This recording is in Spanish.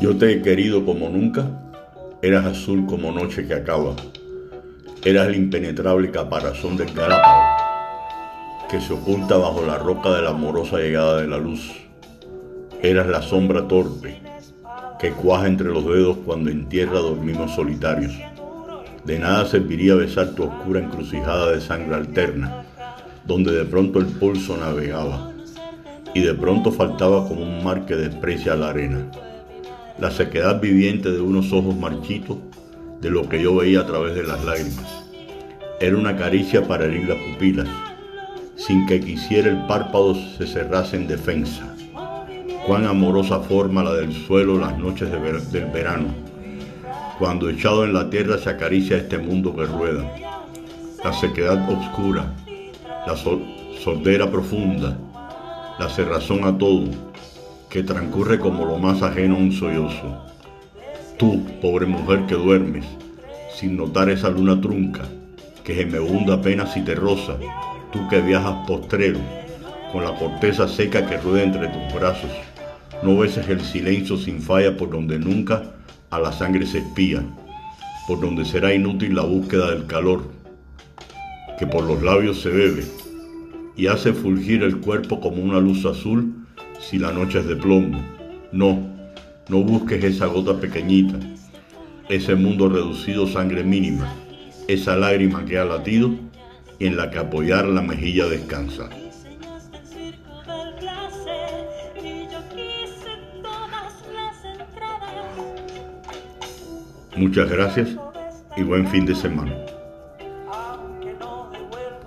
Yo te he querido como nunca, eras azul como noche que acaba, eras el impenetrable caparazón del galápago que se oculta bajo la roca de la amorosa llegada de la luz, eras la sombra torpe que cuaja entre los dedos cuando en tierra dormimos solitarios. De nada serviría besar tu oscura encrucijada de sangre alterna, donde de pronto el pulso navegaba y de pronto faltaba como un mar que desprecia la arena la sequedad viviente de unos ojos marchitos de lo que yo veía a través de las lágrimas. Era una caricia para herir las pupilas, sin que quisiera el párpado se cerrase en defensa. Cuán amorosa forma la del suelo las noches del verano, cuando echado en la tierra se acaricia este mundo que rueda. La sequedad oscura, la sordera profunda, la cerrazón a todo, que transcurre como lo más ajeno a un sollozo. Tú, pobre mujer que duermes, sin notar esa luna trunca, que gemebunda apenas y te rosa, tú que viajas postrero, con la corteza seca que rueda entre tus brazos, no beses el silencio sin falla por donde nunca a la sangre se espía, por donde será inútil la búsqueda del calor, que por los labios se bebe y hace fulgir el cuerpo como una luz azul si la noche es de plomo. No, no busques esa gota pequeñita, ese mundo reducido sangre mínima, esa lágrima que ha latido y en la que apoyar la mejilla descansa. Muchas gracias y buen fin de semana.